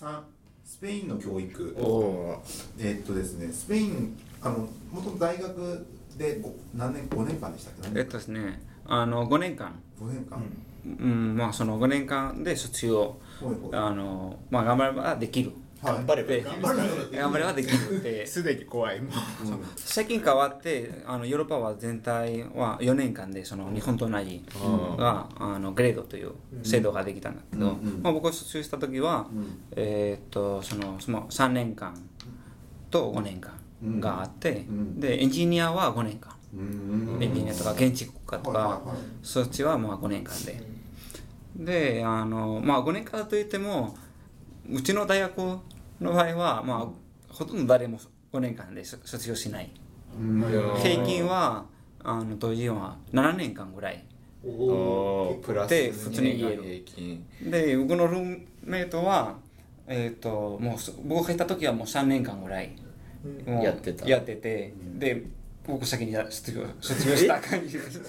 三スペインの教育。えー。っとですねスペインあのもともと大学でご何年5年間でしたっけ？えっとですねあの5年間。5年間、うんまあその5年間で卒業。はいはい。あのまあ頑張ればできる。はい頑張ればで頑張ればできる頑張ればできるって。すでに怖い。もう最近変わってあのヨーロッパは全体は4年間でその日本と同じがあのグレードという制度ができたんだけど、うん。うん。まあ、僕が卒業した時は、えーっとそのその3年間と5年間があって、ん。でエンジニアは5年間、うん。エンジニアとか建築家とか、はいはいはい。そっちはまあ5年間で、であのまあ5年間といってもうちの大学の場合はまあほとんど誰も5年間で卒卒業しない。うん。平均はあの当時は7年間ぐらい。プラスで普通に言える平均。で僕のルームメイトはえっ、ともうそ僕が入った時はもう3年間ぐらいもうやってた。やっててで僕先にや卒業卒業した感じです。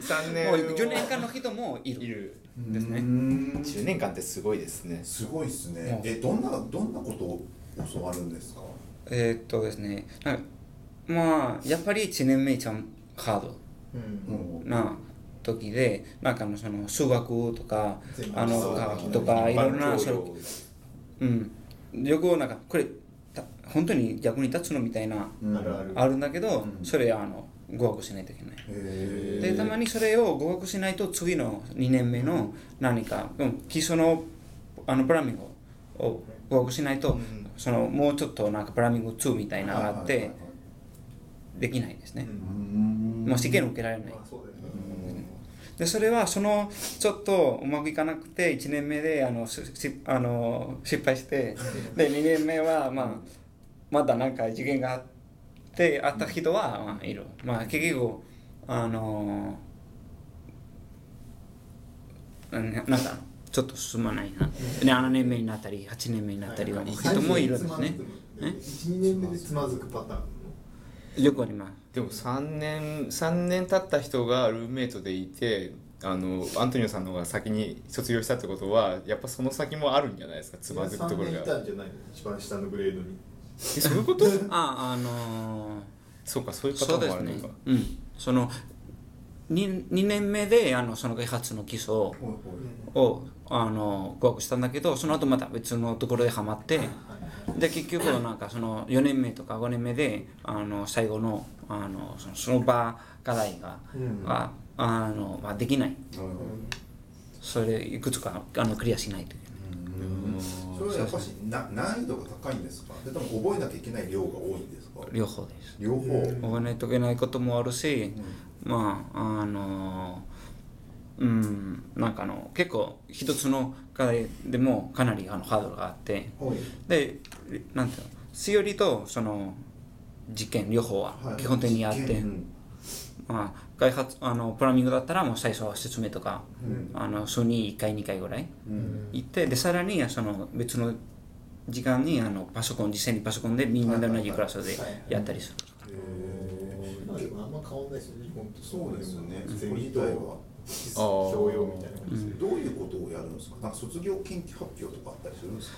3 もう年10年間の人もいる。いる。ですね。うん。10年間ってすごいですね。すごいですね。えどんなどんなことを教わるんですか？えーっとですねまあやっぱり1年目一番ハードうん。な時でなんかあのその数学とかあの科学とかいろんなそのうん。よくなんかこれた本当に役に立つのみたいなうん。あるある。あるんだけど、うん。それあの合格しないといけない。へでたまにそれを合格しないと次の2年目の何か、うん、基礎のあのプラミングを合格しないと、そのもうちょっとなんかプラミング2みたいなのがあってできないですね、うん。もう試験を受けられない。でそれはそのちょっとうまくいかなくて1年目であのししあの失敗してで2年目は、まあ、まだなんか事件があってあった人は、まあ、いる、まあ、結局あのなんなんかちょっと進まないな、で7年目になったり8年目になったりの人もいるんですね。12年目でつまずくパターン。よくあります。でも3年3年経った人がルームメイトでいてあのアントニオさんの方が先に卒業したってことはやっぱその先もあるんじゃないですかつまずくところ3年いがたんじゃないの？一番下のグレードに。えそういうこと？ああのそうかそういうパタそうですねーンもあるのか、うん、その 2, 2年目であのその開発の基礎をあの合格したんだけどその後また別のところでハマってで結局なんかその4年目とか5年目であの最後のあのそのその場課題が、うん。ああのまあ、できない。それいくつかあのクリアしないといけない。それはやっぱしな難易度が高いんですか？それとも覚えなきゃいけない量が多いんですか？両方です。両方。覚えないといけないこともあるし、まああのうんなんかあの結構一つの課題でもかなりあのハードルがあってはい。でなんていうのシオリとその実験両方ははい。基本的にあって、実験。うんまあ、開発あのプラミングだったらもう最初は説明とか、うん。あの週に1回2回ぐらいうん。行ってでさらにその別の時間にあのパソコン実際にパソコンでみんなで同じクラスでやったりする。ですよね本当。そうですよねゼミと自体は教養みたいな感じで。どういうことをやるんですか？なんか卒業研究発表とかあったりするんです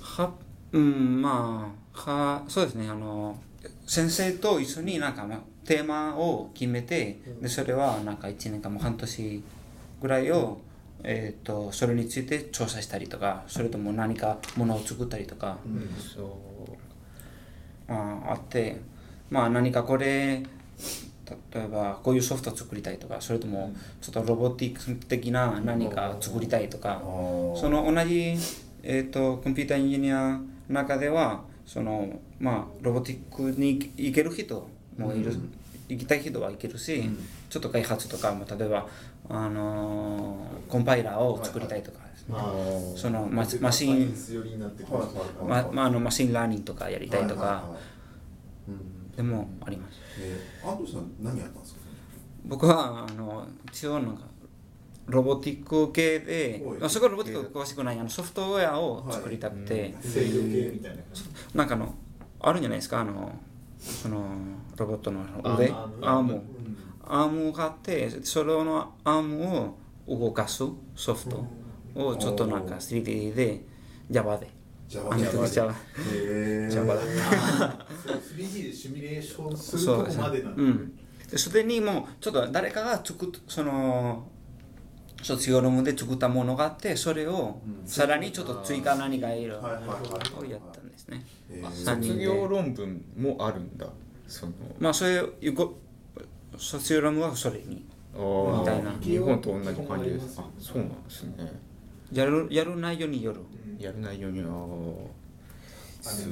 か？はうんまあはそうですねあの先生と一緒になんか、まあ、テーマを決めてでそれはなんか1年間も半年ぐらいを、えー、とそれについて調査したりとかそれとも何かものを作ったりとか、そうああってまあ何かこれ例えばこういうソフト作りたいとかそれともちょっとロボティックス的な何か作りたいとかその同じ、えー、とコンピューターエンジニアの中ではそのまあロボティックに行ける人もいる、行きたい人は行けるし、ちょっと開発とかも例えば、あのーコンパイラーを作りたいとかですね、あそのママシンままあ、あのマシンラーニングとかやりたいとか。はいはいはい。うんでもあります。えー安藤さん何やったんですか？僕はあの一応なんかロボティック系であそこロボティック詳しくないあのソフトウェアを作りたくて、制御系みたいななんかあのあるんじゃないですか？あのそのロボットの腕あアーム。うん。アームがあってそれのアームを動かすソフトをちょっとなんか 3D で Java でジャあので時じゃあへえ Java だ 3D でシミュレーションするとこまでなんだ。うん。ですでにもうちょっと誰かが作っその卒業論文で作ったものがあってそれをさらにちょっと追加何かいろいろはいはいはいをやったんですね。へー。卒業論文もあるんだ。その。まあそれご卒業論文はそれに。あみたいな。ー日本と同じ感じです。あそうなんですね。やるやる内容によるやる内容には。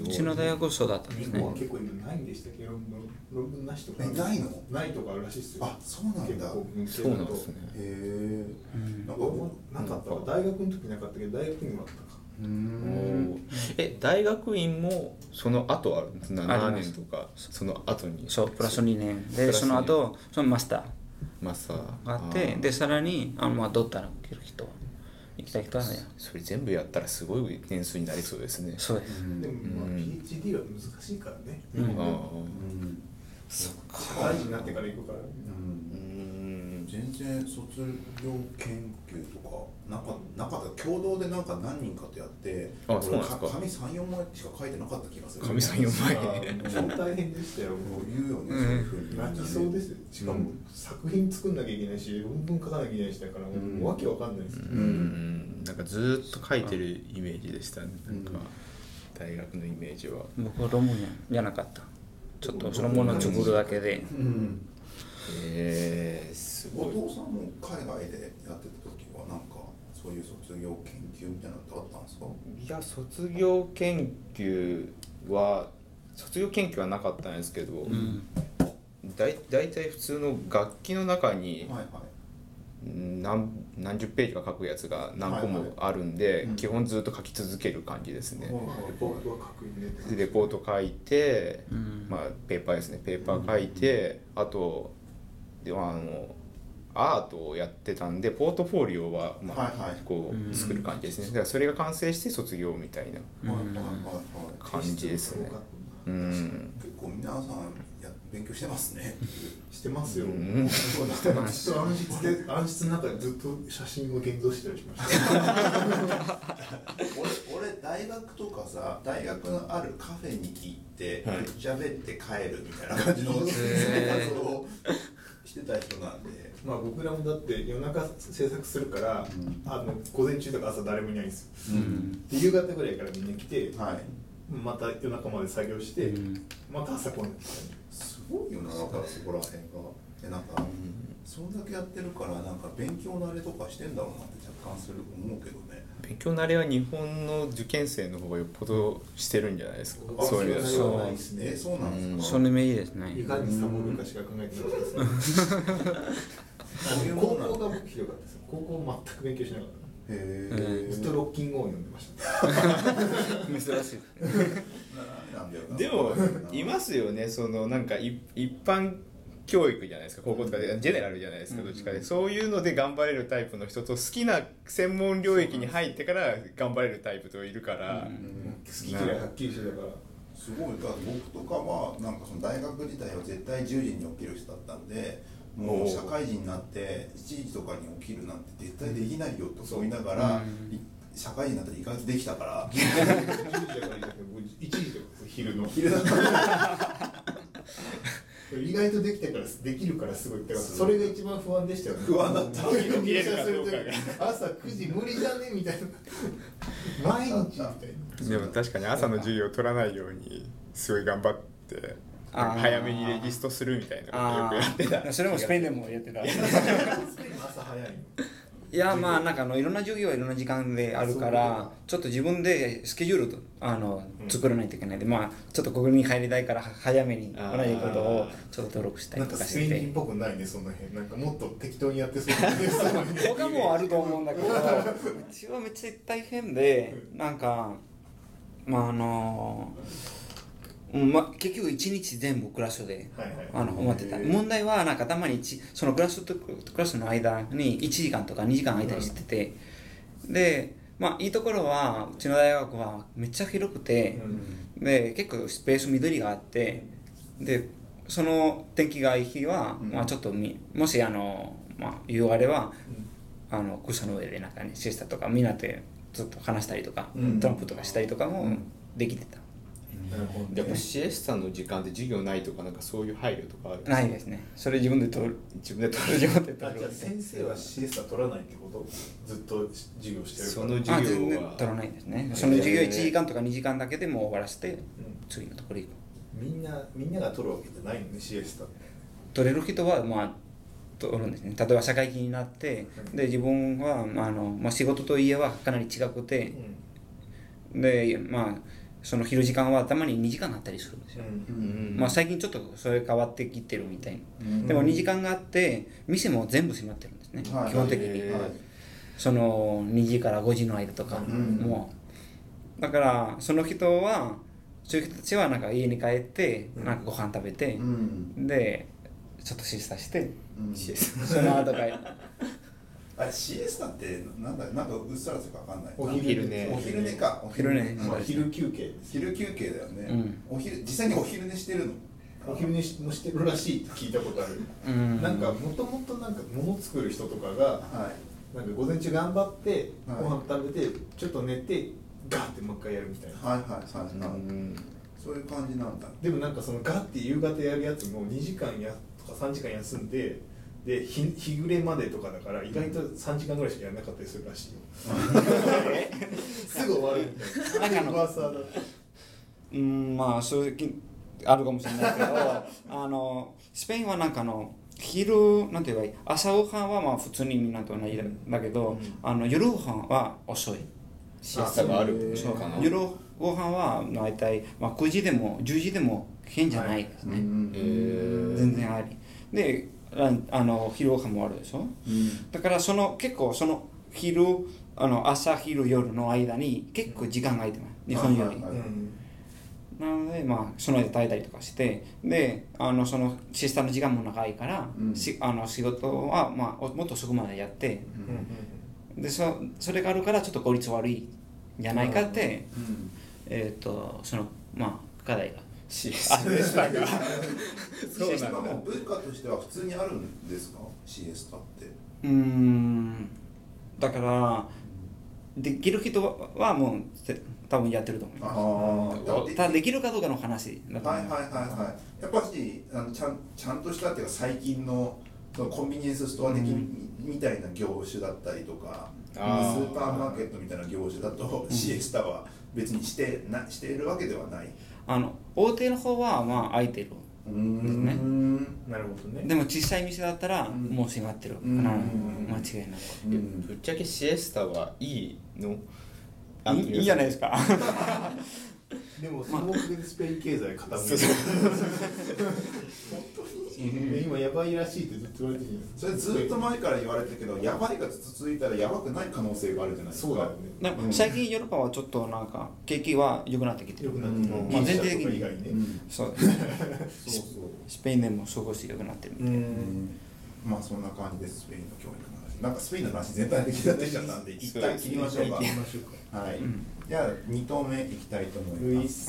うちの大学はそうだったんですね日本は。結構今ないんでしたっけ？論文論文なしとか。えないの？ないとかあるらしいですよ。あそうなんだ。そうなんですね。へえなんか僕なかったわ大学の時なかったけど大学にもあったか。うーん。え大学院もその後あるんです7あります。年とかその後に。そうプラス2年。でその後そのマスター。マスター。があってー。でさらにあのまあドッターの受ける人行きたい人はね。それ全部やったらすごい点数になりそうですね。そうです。でもまあうん。PhD は難しいからね。うん。あうん。社会人になってから行くからうんーうん。全然卒業研究とかなんかなかった共同でなんか何人かとやってあそうなんですか。俺紙34枚しか書いてなかった気がする。紙3 4枚。超大変でしたよもう。言うよね、うん。そういうふうに泣きそうですよしかも作品作んなきゃいけないし論文書かなきゃいけないしだからもうわけわかんないですよ。うんなんかずーっと書いてるイメージでしたね。なんか大学のイメージは。僕は論文じゃなかった。ちょっとそのものを作るだけで。うん。えー、すごい。お父さんも海外でやってた時はなんかそういう卒業研究みたいなのってあったんですか？いや卒業研究は卒業研究はなかったんですけど、うんだい大体普通の楽器の中にはいはい。何何十ページか書くやつが何個もあるんで、はいはいうん。基本ずっと書き続ける感じですね、レポートは確認ででレポート書いて、うん。まあ、ペーパーですね。ペーパー書いて、あとであのアートをやってたんでポートフォリオは、まあはいはい。こう作る感じですね。だからそれが完成して卒業みたいな感じですね。うん。結構皆さんや勉強してますね。してますよ、うん。そうだずっと暗室で 暗室の中でずっと写真を現像してたりしました。俺俺大学とかさ大学のあるカフェに行ってはい。喋って帰るみたいな感じの生活をしてた人なんで。まあ僕らもだって夜中制作するから、あの午前中とか朝誰もいないんですよ、で夕方ぐらいからみんな来て、はい。また夜中まで作業して、うん。また朝来ないみたいすごいよなだからそこら辺が。えなんかそんだけやってるからなんか勉強慣れとかしてんだろうなって若干する思うけどね。勉強慣れは日本の受験生の方がよっぽどしてるんじゃないですか？あそういう意味では。そうないですね。えそうなんですか。そのイメージですな、ね。いかにサボるかしか考えてなかったです そうい。う高校が僕ひどかったですよ。高校全く勉強しなかったへえずっとロッキングを読んでました 珍しい。なんだよなでもいますよね。そのなんかい一般教育じゃないですか。高校とかでジェネラルじゃないですか。どっちかで。そういうので頑張れるタイプの人と好きな専門領域に入ってから頑張れるタイプといるから、好き嫌いはっきりしてたから。すごいだ僕とかはなんかその大学自体は絶対10時に起きる人だったんでもう。社会人になって1時とかに起きるなんて絶対できないよと思いながら、い社会人になったら意外とできたから。10時だからいいんだけど1時とか昼の。昼だった意外とできたからできるからすごいだからそれが一番不安でしたよね。不安だった。起起きれるかどうかが朝9時無理だねみたいな。毎日みたいな。でも確かに朝の授業を取らないようにすごい頑張って早めにレジストするみたいなことよくやってた。それもスペインでもやってた。い朝早いのやまあなんかあのいろんな授業はいろんな時間であるからちょっと自分でスケジュールとあの作らないといけないでまあちょっとここに入りたいから早めに同じことをちょっと登録したなんりとかしかスペイン人てっぽくないねその辺。なんかもっと適当にやってそうな 他もあると思うんだけどうちはめっちゃ大変でなんかまああのうんま、結局一日全部クラスで、はいはい。あの思ってた。問題はなんかたまに一そのクラスとクラスの間に1時間とか2時間空いたりしてて、でまあいいところはうちの大学はめっちゃ広くて、で結構スペース緑があってでその天気がいい日は、まあちょっとみもしあの、まあ、夕晴れは、あの草の上でなんかねシエスタとかみんなでずっと話したりとか、うん。トランプとかしたりとかもできてた、ね。やっぱシエスタの時間で授業ないとかなんかそういう配慮とかあるんですか？ないですね。それ自分で取る。自分で取る自分で取る。あじゃあ先生はシエスタ取らないってこと？ずっと授業してるから。そのあ授業全然は取らないですね。その授業1時間とか2時間だけでもう終わらせてうん。次のところ行く。みんなみんなが取るわけじゃないの？ねシエスタ取れる人はまあ取るんですね。例えば社会人になってうん。で自分はあの、まあ、仕事と家はかなり違くてうでまあその昼時間はたまに2時間あったりするんですよ、ん。うんまあ、最近ちょっとそれ変わってきてるみたいうん。でも2時間があって店も全部閉まってるんですね、はい。基本的に、へー。その2時から5時の間とか、うん。も。うだからその人はそういう人たちはなんか家に帰ってうん。なんかご飯食べてう、ん。でちょっとシスタしてうん。その後かあれシエスタってなんだなんかうっすらしかわかんない。お昼寝お昼寝かお昼寝まあ昼休憩昼休憩だよね、うん。お昼実際にお昼寝してるの。お昼寝しもしてるらしいって聞いたことある。うん。なんかもともとなんか物作る人とかがはい。なんか午前中頑張ってはい。ご飯食べてちょっと寝てガーってもう一回やるみたいな。はいはいはいはい、うん。そういう感じなんだ。でもなんかそのガーって夕方やるやつも2時間やとか3時間休んでで日日暮れまでとかだから意外と3時間ぐらいしかやらなかったりするらしいよ。すぐ終わるみたいな。なんかあの噂だってうんまあそういうきあるかもしれないけど あのスペインはなんかあの昼なんて言えばいい？朝ごはんはまあ普通にみんなと同じだだけど、うん。あの夜ごはんは遅い。シエスタがある。そう。のかな。夜ご飯は大体、まあ、9時でも10時でも変じゃないですね、へー。全然あり。でああの昼ご飯もあるでしょ？うん。だからその結構その昼あの朝昼夜の間に結構時間が空いてます日本より、はいはいうん。なのでまあその間耐えたりとかしてであのそのシスタの時間も長いから、うん。しあの仕事は、まあ、おもっと遅くまでやってうんでそそれがあるからちょっと効率悪いんじゃないかって、うん。えっ、とそのまあ課題がシエスタがそうなんだ。も文化としては普通にあるんですか？シエスタって。うーん。だからできる人はもうぜ多分やってると思います。ああただできるかどうかの話だと思います、はいはいはいはい。やっぱしあのちゃんちゃんとしたっていうか最近のそのコンビニエンスストア的み,、みたいな業種だったりとかスあー。ーパーマーケットみたいな業種だと、シエスタは別にしてなしているわけではないあの大手の方はまあ空いてるうーん。ねなるほどね。でも小さい店だったらうん。もう閉まってるかうん。な、間違いなく。うんぶっちゃけシエスタはいいの？いいじゃないですか。でもそのおかげでスペイン経済傾いてる で今やばいらしいってずっと言われてるそれずっと前から言われてるけどやばいが続いたらやばくない可能性があるじゃないですか。そうだよね。最近ヨーロッパはちょっとなんか景気は良くなってきてる。よくなってる。うん。まあ全体的に。そう。スペインでも少し良くなってるみうたいな、ん。まあそんな感じです。スペインの教育の話。なんかスペインの話全体的になってきちゃったんで一旦切りましょうか。行きましょうか。はい、うん。じゃあ2投目いきたいと思います